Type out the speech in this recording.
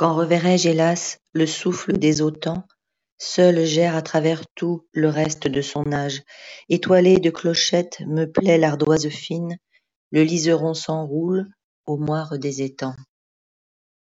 Quand reverrai-je, hélas, le souffle des autant? Seul gère à travers tout le reste de son âge. Étoilé de clochettes me plaît l'ardoise fine, Le liseron s'enroule au moire des étangs.